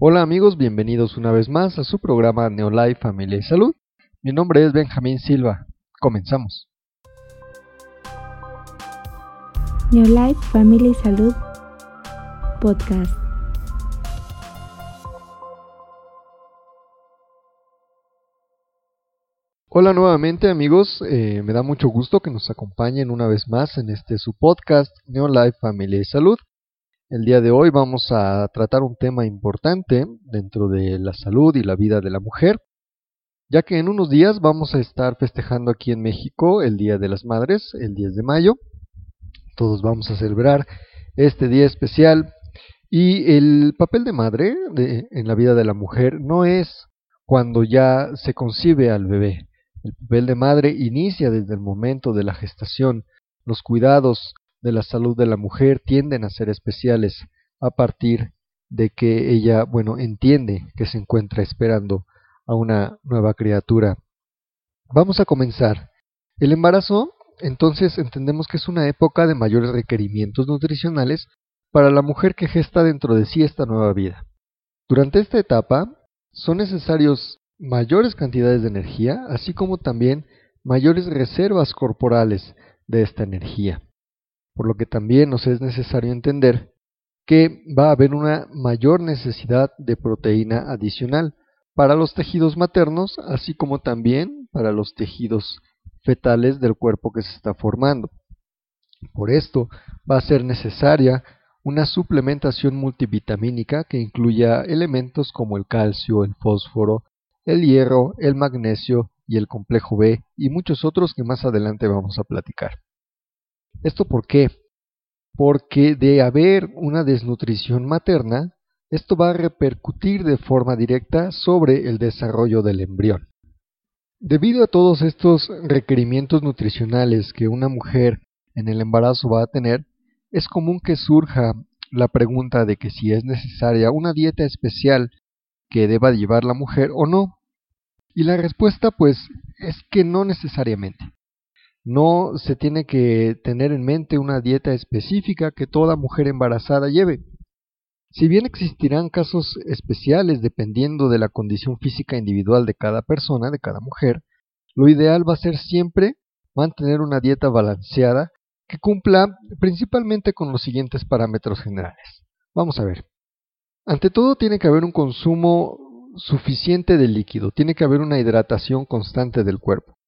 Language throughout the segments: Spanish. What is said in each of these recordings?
Hola amigos, bienvenidos una vez más a su programa Neolife Familia y Salud. Mi nombre es Benjamín Silva. Comenzamos. Neolife Familia y Salud Podcast. Hola nuevamente amigos, eh, me da mucho gusto que nos acompañen una vez más en este su podcast Neolife Familia y Salud. El día de hoy vamos a tratar un tema importante dentro de la salud y la vida de la mujer, ya que en unos días vamos a estar festejando aquí en México el Día de las Madres, el 10 de mayo. Todos vamos a celebrar este día especial y el papel de madre en la vida de la mujer no es cuando ya se concibe al bebé. El papel de madre inicia desde el momento de la gestación. Los cuidados de la salud de la mujer tienden a ser especiales a partir de que ella, bueno, entiende que se encuentra esperando a una nueva criatura. Vamos a comenzar. El embarazo, entonces, entendemos que es una época de mayores requerimientos nutricionales para la mujer que gesta dentro de sí esta nueva vida. Durante esta etapa son necesarios mayores cantidades de energía, así como también mayores reservas corporales de esta energía por lo que también nos es necesario entender que va a haber una mayor necesidad de proteína adicional para los tejidos maternos, así como también para los tejidos fetales del cuerpo que se está formando. Por esto va a ser necesaria una suplementación multivitamínica que incluya elementos como el calcio, el fósforo, el hierro, el magnesio y el complejo B y muchos otros que más adelante vamos a platicar. ¿Esto por qué? Porque de haber una desnutrición materna, esto va a repercutir de forma directa sobre el desarrollo del embrión. Debido a todos estos requerimientos nutricionales que una mujer en el embarazo va a tener, es común que surja la pregunta de que si es necesaria una dieta especial que deba llevar la mujer o no. Y la respuesta pues es que no necesariamente. No se tiene que tener en mente una dieta específica que toda mujer embarazada lleve. Si bien existirán casos especiales dependiendo de la condición física individual de cada persona, de cada mujer, lo ideal va a ser siempre mantener una dieta balanceada que cumpla principalmente con los siguientes parámetros generales. Vamos a ver. Ante todo tiene que haber un consumo suficiente de líquido, tiene que haber una hidratación constante del cuerpo.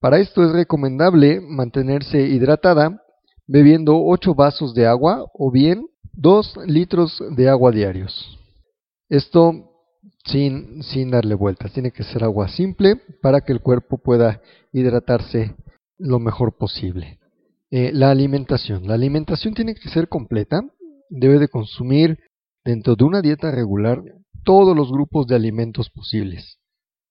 Para esto es recomendable mantenerse hidratada bebiendo 8 vasos de agua o bien 2 litros de agua diarios. Esto sin, darle vueltas, tiene que ser agua simple para que el cuerpo pueda hidratarse lo mejor posible. Eh, la alimentación. La alimentación tiene que ser completa, debe de consumir dentro de una dieta regular todos los grupos de alimentos posibles.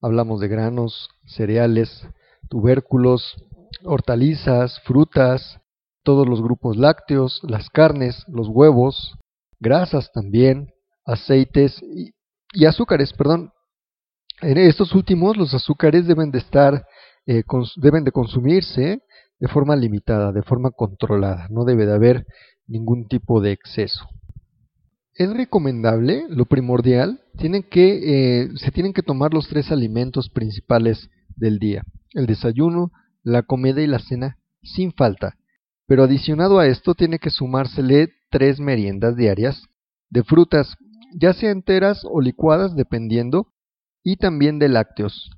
Hablamos de granos, cereales, tubérculos, hortalizas, frutas, todos los grupos lácteos, las carnes, los huevos, grasas también, aceites y, azúcares, perdón. En estos últimos los azúcares deben de estar, eh, deben de consumirse de forma limitada, de forma controlada, no debe de haber ningún tipo de exceso. Es recomendable, lo primordial, tienen que, eh, se tienen que tomar los tres alimentos principales del día el desayuno, la comida y la cena sin falta, pero adicionado a esto tiene que sumársele tres meriendas diarias de frutas, ya sea enteras o licuadas dependiendo, y también de lácteos.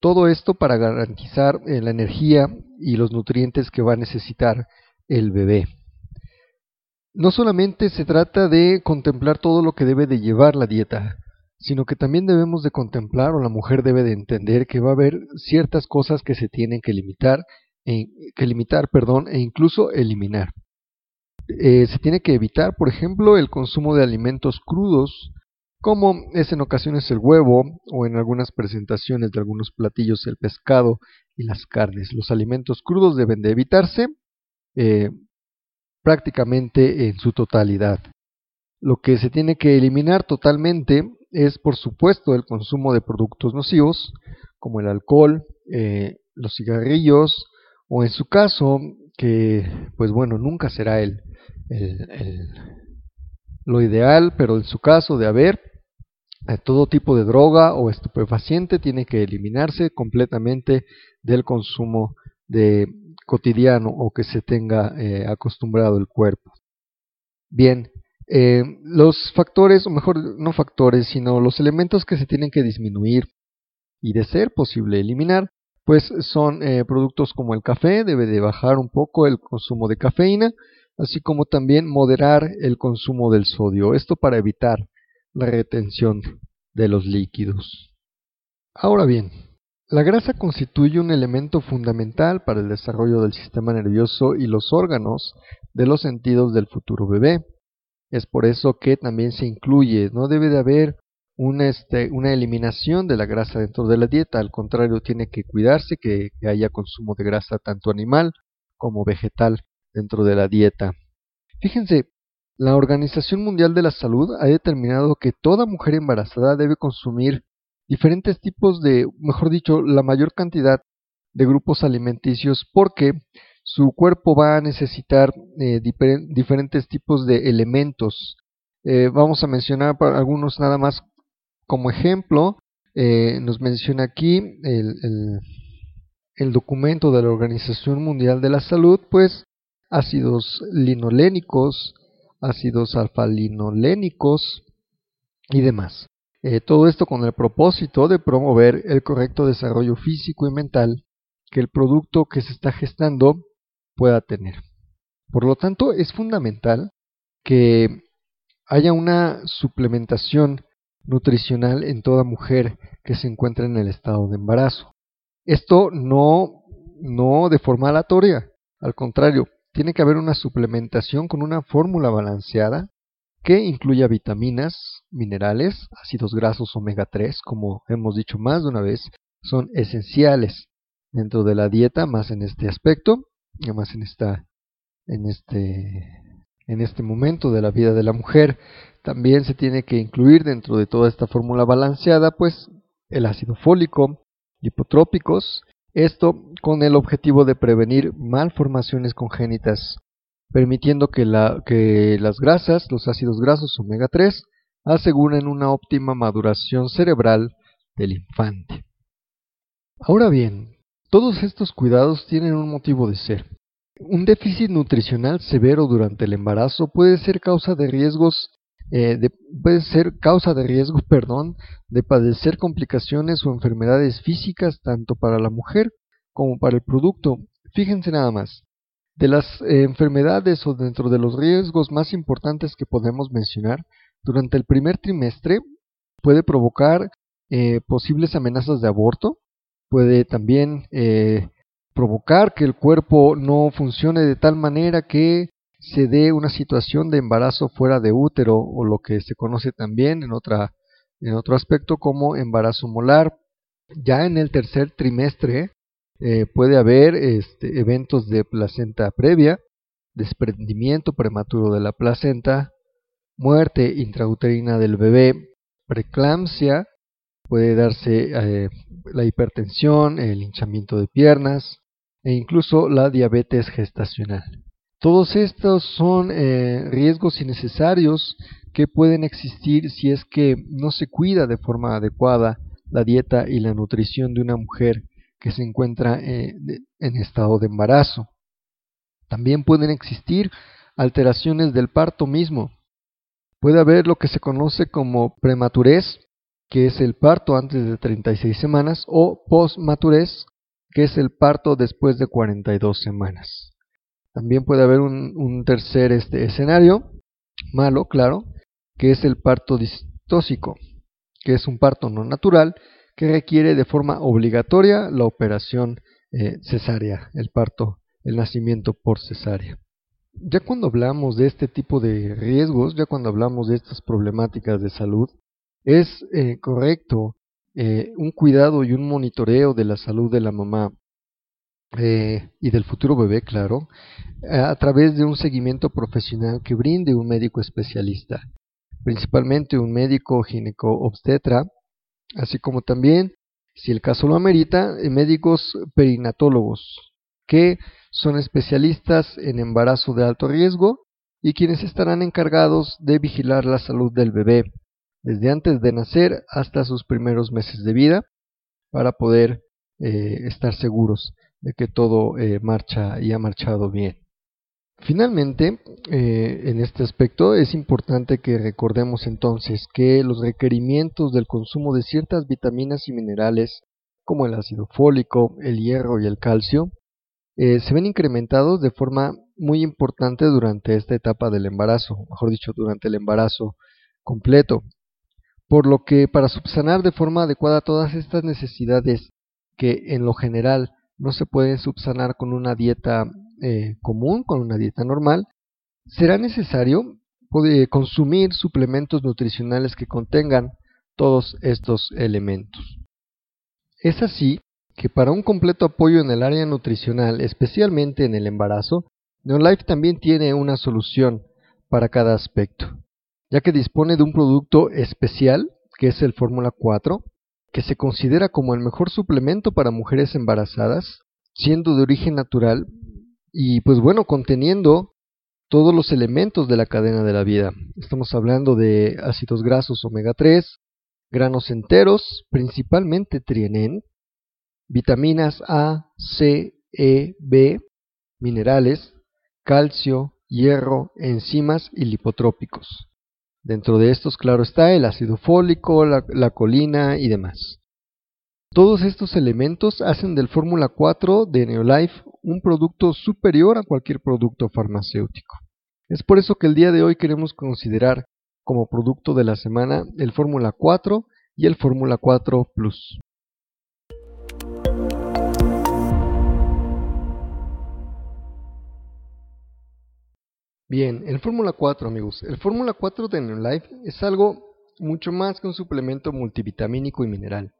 Todo esto para garantizar eh, la energía y los nutrientes que va a necesitar el bebé. No solamente se trata de contemplar todo lo que debe de llevar la dieta, sino que también debemos de contemplar o la mujer debe de entender que va a haber ciertas cosas que se tienen que limitar, e, que limitar, perdón, e incluso eliminar. Eh, se tiene que evitar, por ejemplo, el consumo de alimentos crudos, como es en ocasiones el huevo o en algunas presentaciones de algunos platillos el pescado y las carnes. Los alimentos crudos deben de evitarse eh, prácticamente en su totalidad. Lo que se tiene que eliminar totalmente es por supuesto el consumo de productos nocivos como el alcohol, eh, los cigarrillos o en su caso que pues bueno nunca será el, lo ideal pero en su caso de haber Eh, todo tipo de droga o estupefaciente tiene que eliminarse completamente del consumo de cotidiano o que se tenga eh, acostumbrado el cuerpo. Bien, eh, los factores, o mejor no factores, sino los elementos que se tienen que disminuir y de ser posible eliminar, pues son productos como el café, debe de bajar un poco el consumo de cafeína, así como también moderar el consumo del sodio, esto para evitar la retención de los líquidos. Ahora bien, la grasa constituye un elemento fundamental para el desarrollo del sistema nervioso y los órganos de los sentidos del futuro bebé. Es por eso que también se incluye, no debe de haber una, este, una eliminación de la grasa dentro de la dieta, al contrario, tiene que cuidarse que haya consumo de grasa tanto animal como vegetal dentro de la dieta. Fíjense, la Organización Mundial de la Salud ha determinado que toda mujer embarazada debe consumir diferentes tipos de, mejor dicho, la mayor cantidad de grupos alimenticios. Porque su cuerpo va a necesitar eh, diferentes tipos de elementos. Eh, vamos a mencionar algunos nada más como ejemplo. Eh, nos menciona aquí el, el documento de la Organización Mundial de la Salud, pues ácidos linolénicos, ácidos alfa-linolénicos y demás. Todo esto con el propósito de promover el correcto desarrollo físico y mental que el producto que se está gestando pueda tener. Por lo tanto, es fundamental que haya una suplementación nutricional en toda mujer que se encuentre en el estado de embarazo. Esto no, no de forma aleatoria, al contrario, tiene que haber una suplementación con una fórmula balanceada que incluya vitaminas, minerales, ácidos grasos omega 3, como hemos dicho más de una vez, son esenciales dentro de la dieta, más en este aspecto, y más en en este en este momento de la vida de la mujer. También se tiene que incluir dentro de toda esta fórmula balanceada, pues el ácido fólico, hipotrópicos esto con el objetivo de prevenir malformaciones congénitas, permitiendo que, las grasas, los ácidos grasos omega 3, aseguren una óptima maduración cerebral del infante. Ahora bien, todos estos cuidados tienen un motivo de ser. Un déficit nutricional severo durante el embarazo puede ser causa de riesgos eh, puede ser causa de riesgo, perdón, de padecer complicaciones o enfermedades físicas tanto para la mujer como para el producto. Fíjense nada más. De las eh, enfermedades o dentro de los riesgos más importantes que podemos mencionar, durante el primer trimestre puede provocar eh, posibles amenazas de aborto, puede también provocar que el cuerpo no funcione de tal manera que se dé una situación de embarazo fuera de útero o lo que se conoce también en, otra, en otro aspecto como embarazo molar. Ya en el tercer trimestre eh, puede haber este, eventos de placenta previa, desprendimiento prematuro de la placenta, muerte intrauterina del bebé, preeclampsia, puede darse eh, la hipertensión, el hinchamiento de piernas e incluso la diabetes gestacional. Todos estos son eh, riesgos innecesarios que pueden existir si es que no se cuida de forma adecuada la dieta y la nutrición de una mujer que se encuentra eh, en estado de embarazo. También pueden existir alteraciones del parto mismo. Puede haber lo que se conoce como prematurez, que es el parto antes de 36 semanas, o postmaturez, que es el parto después de 42 semanas. También puede haber un, tercer este, escenario, malo, claro, que es el parto distóxico, que es un parto no natural que requiere de forma obligatoria la operación eh, cesárea, el parto, el nacimiento por cesárea. Ya cuando hablamos de este tipo de riesgos, ya cuando hablamos de estas problemáticas de salud, es eh, correcto eh, un cuidado y un monitoreo de la salud de la mamá eh, y del futuro bebé, claro, a través de un seguimiento profesional que brinde un médico especialista, principalmente un médico gineco-obstetra, así como también, si el caso lo amerita, médicos perinatólogos, que son especialistas en embarazo de alto riesgo y quienes estarán encargados de vigilar la salud del bebé, desde antes de nacer hasta sus primeros meses de vida, para poder eh, estar seguros de que todo eh, marcha y ha marchado bien. Finalmente, eh, en este aspecto es importante que recordemos entonces que los requerimientos del consumo de ciertas vitaminas y minerales, como el ácido fólico, el hierro y el calcio, se ven incrementados de forma muy importante durante esta etapa del embarazo, mejor dicho, durante el embarazo completo. Por lo que para subsanar de forma adecuada todas estas necesidades que en lo general no se pueden subsanar con una dieta eh, común, con una dieta normal, será necesario consumir suplementos nutricionales que contengan todos estos elementos. Es así que para un completo apoyo en el área nutricional, especialmente en el embarazo, Neolife también tiene una solución para cada aspecto, ya que dispone de un producto especial, que es el Fórmula 4, que se considera como el mejor suplemento para mujeres embarazadas, siendo de origen natural y pues bueno, conteniendo todos los elementos de la cadena de la vida. Estamos hablando de ácidos grasos omega 3, granos enteros, principalmente trienen, vitaminas A, C, E, B, minerales, calcio, hierro, enzimas y lipotrópicos. Dentro de estos, claro está, el ácido fólico, la, colina y demás. Todos estos elementos hacen del Fórmula 4 de Neolife un producto superior a cualquier producto farmacéutico. Es por eso que el día de hoy queremos considerar como producto de la semana el Fórmula 4 y el Fórmula 4 Plus. Bien, el Fórmula 4, amigos. El Fórmula 4 de Life es algo mucho más que un suplemento multivitamínico y mineral,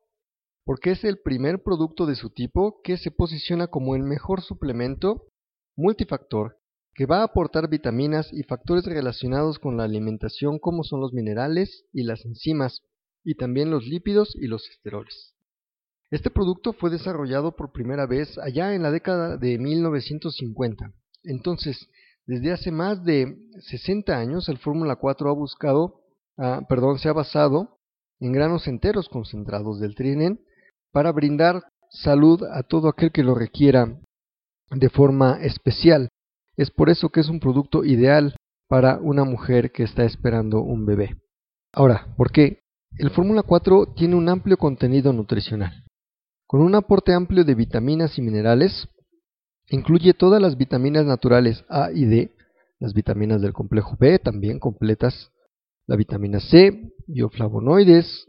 porque es el primer producto de su tipo que se posiciona como el mejor suplemento multifactor que va a aportar vitaminas y factores relacionados con la alimentación como son los minerales y las enzimas, y también los lípidos y los esteroles. Este producto fue desarrollado por primera vez allá en la década de 1950. Entonces, desde hace más de 60 años el Fórmula 4 ha buscado, ah, perdón, se ha basado en granos enteros concentrados del trienen para brindar salud a todo aquel que lo requiera de forma especial. Es por eso que es un producto ideal para una mujer que está esperando un bebé. Ahora, ¿por qué? El Fórmula 4 tiene un amplio contenido nutricional. Con un aporte amplio de vitaminas y minerales, Incluye todas las vitaminas naturales A y D, las vitaminas del complejo B también completas, la vitamina C, bioflavonoides,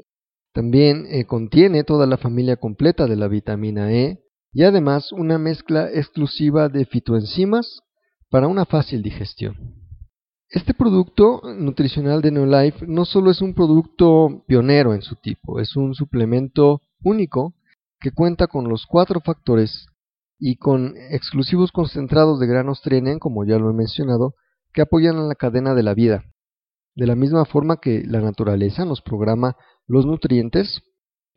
también eh, contiene toda la familia completa de la vitamina E y además una mezcla exclusiva de fitoenzimas para una fácil digestión. Este producto nutricional de Neolife no solo es un producto pionero en su tipo, es un suplemento único que cuenta con los cuatro factores y con exclusivos concentrados de granos trienen, como ya lo he mencionado, que apoyan a la cadena de la vida. De la misma forma que la naturaleza nos programa los nutrientes,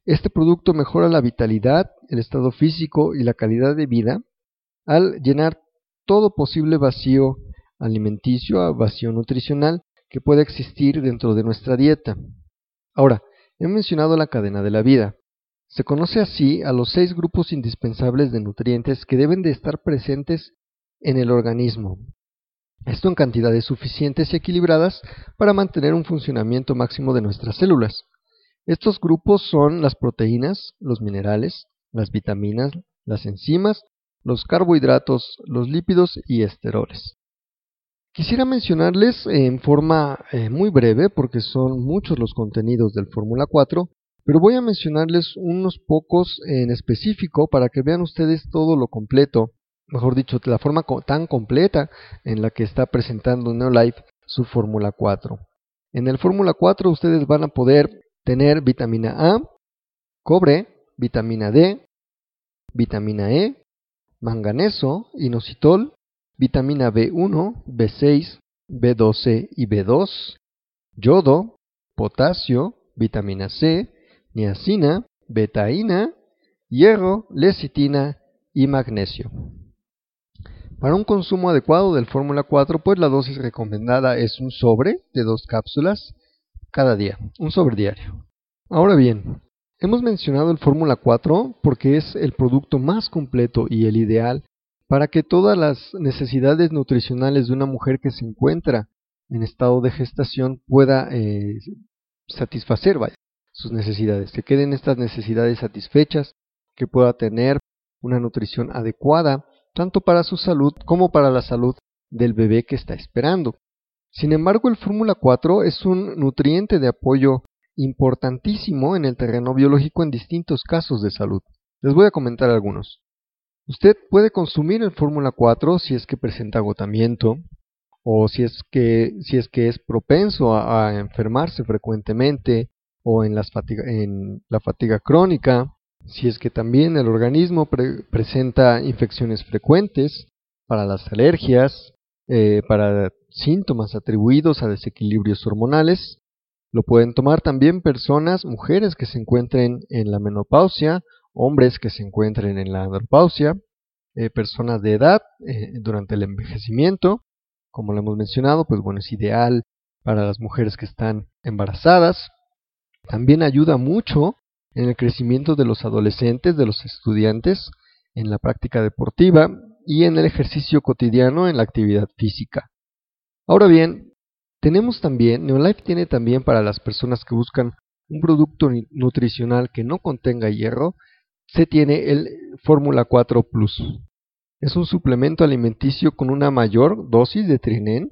este producto mejora la vitalidad, el estado físico y la calidad de vida al llenar todo posible vacío alimenticio, vacío nutricional que pueda existir dentro de nuestra dieta. Ahora, he mencionado la cadena de la vida. Se conoce así a los seis grupos indispensables de nutrientes que deben de estar presentes en el organismo. Esto en cantidades suficientes y equilibradas para mantener un funcionamiento máximo de nuestras células. Estos grupos son las proteínas, los minerales, las vitaminas, las enzimas, los carbohidratos, los lípidos y esteroles. Quisiera mencionarles en forma eh, muy breve, porque son muchos los contenidos del Fórmula 4, pero voy a mencionarles unos pocos en específico para que vean ustedes todo lo completo, mejor dicho, la forma tan completa en la que está presentando Neolife su Fórmula 4. En el Fórmula 4 ustedes van a poder tener vitamina A, cobre, vitamina D, vitamina E, manganeso, inositol, vitamina B1, B6, B12 y B2, yodo, potasio, vitamina C, niacina, betaína, hierro, lecitina y magnesio. Para un consumo adecuado del Fórmula 4, pues la dosis recomendada es un sobre de dos cápsulas cada día, un sobre diario. Ahora bien, hemos mencionado el Fórmula 4 porque es el producto más completo y el ideal para que todas las necesidades nutricionales de una mujer que se encuentra en estado de gestación pueda eh, satisfacer sus necesidades, que queden estas necesidades satisfechas, que pueda tener una nutrición adecuada, tanto para su salud como para la salud del bebé que está esperando. Sin embargo, el Fórmula 4 es un nutriente de apoyo importantísimo en el terreno biológico en distintos casos de salud. Les voy a comentar algunos. Usted puede consumir el Fórmula 4 si es que presenta agotamiento o si es que, si es, que es propenso a, enfermarse frecuentemente o en, las en, la fatiga crónica, si es que también el organismo presenta infecciones frecuentes para las alergias, eh, para síntomas atribuidos a desequilibrios hormonales. Lo pueden tomar también personas, mujeres que se encuentren en la menopausia, hombres que se encuentren en la andropausia, eh, personas de edad eh, durante el envejecimiento. Como lo hemos mencionado, pues bueno, es ideal para las mujeres que están embarazadas. También ayuda mucho en el crecimiento de los adolescentes, de los estudiantes, en la práctica deportiva y en el ejercicio cotidiano en la actividad física. Ahora bien, tenemos también, Neolife tiene también para las personas que buscan un producto nutricional que no contenga hierro, se tiene el Fórmula 4 Plus. Es un suplemento alimenticio con una mayor dosis de trienen,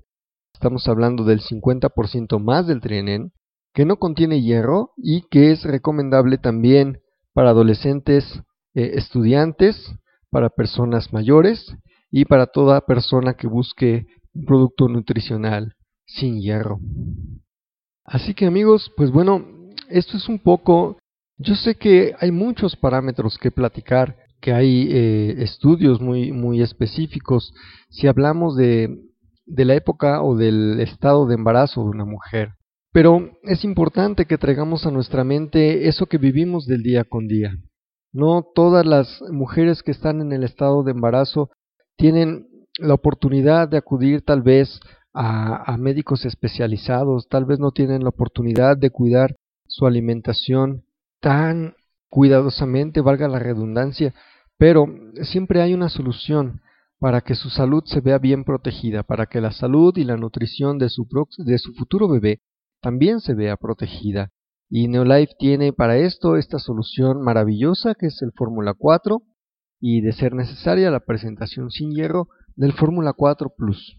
estamos hablando del 50% más del trienen, que no contiene hierro y que es recomendable también para adolescentes, eh, estudiantes, para personas mayores y para toda persona que busque un producto nutricional sin hierro. Así que amigos, pues bueno, esto es un poco, yo sé que hay muchos parámetros que platicar, que hay eh, estudios muy, muy específicos. Si hablamos de, de la época o del estado de embarazo de una mujer, pero es importante que traigamos a nuestra mente eso que vivimos del día con día. No todas las mujeres que están en el estado de embarazo tienen la oportunidad de acudir tal vez a, médicos especializados, tal vez no tienen la oportunidad de cuidar su alimentación tan cuidadosamente, valga la redundancia, pero siempre hay una solución para que su salud se vea bien protegida, para que la salud y la nutrición de su, de su futuro bebé también se vea protegida. Y Neolife tiene para esto esta solución maravillosa que es el Fórmula 4 y de ser necesaria la presentación sin hierro del Fórmula 4 Plus.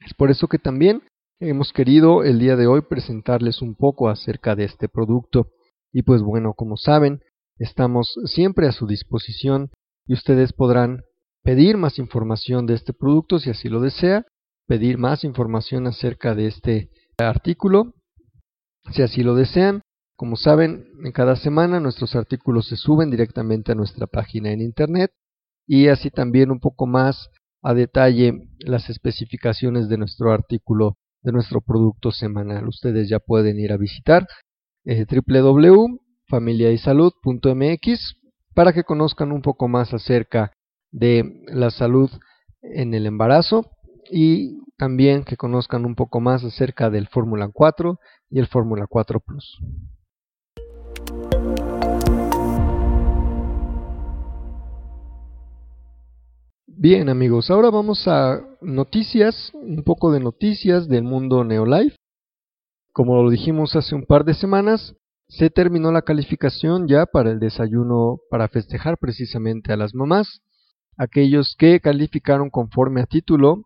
Es por eso que también hemos querido el día de hoy presentarles un poco acerca de este producto. Y pues bueno, como saben, estamos siempre a su disposición y ustedes podrán pedir más información de este producto si así lo desea, pedir más información acerca de este artículo si así lo desean. Como saben, en cada semana nuestros artículos se suben directamente a nuestra página en Internet y así también un poco más a detalle las especificaciones de nuestro artículo, de nuestro producto semanal. Ustedes ya pueden ir a visitar eh, www.familiaysalud.mx para que conozcan un poco más acerca de la salud en el embarazo y también que conozcan un poco más acerca del Fórmula 4 y el Fórmula 4 Plus. Bien amigos, ahora vamos a noticias, un poco de noticias del mundo Neolife. Como lo dijimos hace un par de semanas, se terminó la calificación ya para el desayuno para festejar precisamente a las mamás. Aquellos que calificaron conforme a título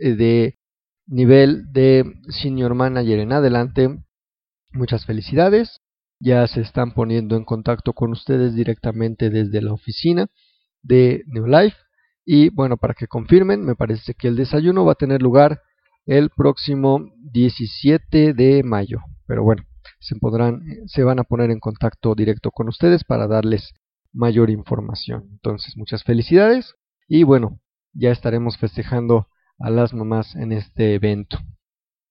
de nivel de senior manager en adelante. Muchas felicidades. Ya se están poniendo en contacto con ustedes directamente desde la oficina de New Life. Y bueno, para que confirmen, me parece que el desayuno va a tener lugar el próximo 17 de mayo. Pero bueno, se, podrán, se van a poner en contacto directo con ustedes para darles mayor información. Entonces, muchas felicidades y bueno, ya estaremos festejando a las mamás en este evento.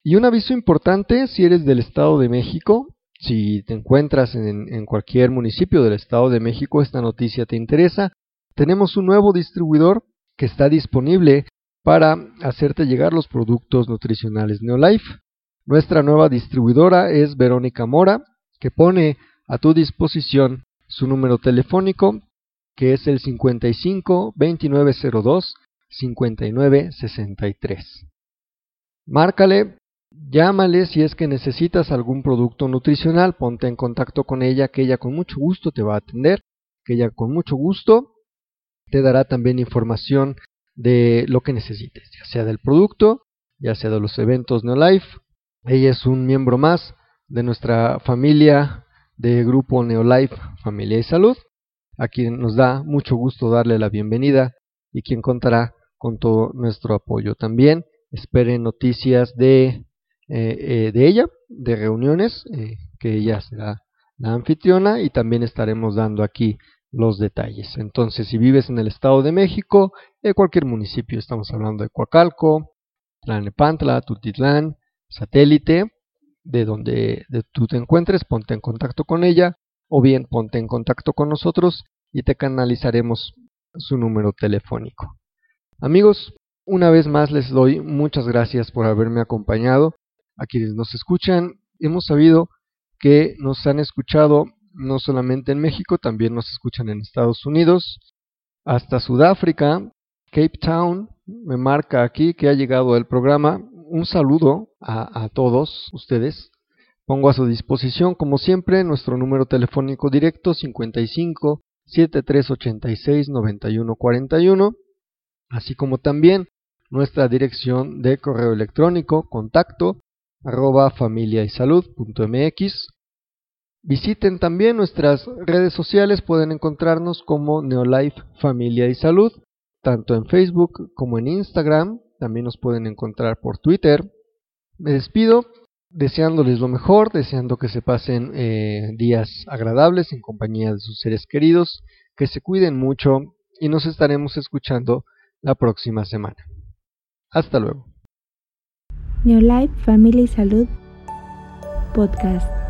Y un aviso importante, si eres del Estado de México, si te encuentras en, cualquier municipio del Estado de México, esta noticia te interesa, tenemos un nuevo distribuidor que está disponible para hacerte llegar los productos nutricionales Neolife. Nuestra nueva distribuidora es Verónica Mora, que pone a tu disposición su número telefónico, que es el 55 2902 5963. Márcale, llámale si es que necesitas algún producto nutricional, ponte en contacto con ella, que ella con mucho gusto te va a atender, que ella con mucho gusto te dará también información de lo que necesites, ya sea del producto, ya sea de los eventos Neolife. Ella es un miembro más de nuestra familia de Grupo Neolife Familia y Salud, a quien nos da mucho gusto darle la bienvenida y quien contará con todo nuestro apoyo. También esperen noticias de, eh, eh, de ella, de reuniones, eh, que ella será la anfitriona y también estaremos dando aquí los detalles. Entonces, si vives en el Estado de México, en cualquier municipio, estamos hablando de Coacalco, Tlanepantla, Tutitlán, Satélite, de donde tú te encuentres, ponte en contacto con ella o bien ponte en contacto con nosotros y te canalizaremos su número telefónico. Amigos, una vez más les doy muchas gracias por haberme acompañado. A quienes nos escuchan, hemos sabido que nos han escuchado no solamente en México, también nos escuchan en Estados Unidos, hasta Sudáfrica, Cape Town, me marca aquí que ha llegado el programa. Un saludo a, todos ustedes. Pongo a su disposición, como siempre, nuestro número telefónico directo 55 7386 9141, así como también nuestra dirección de correo electrónico contacto arroba familiaysalud.mx. Visiten también nuestras redes sociales, pueden encontrarnos como Neolife Familia y Salud, tanto en Facebook como en Instagram, también nos pueden encontrar por Twitter. Me despido deseándoles lo mejor, deseando que se pasen eh, días agradables en compañía de sus seres queridos, que se cuiden mucho y nos estaremos escuchando la próxima semana. Hasta luego. Neolife Family Salud Podcast.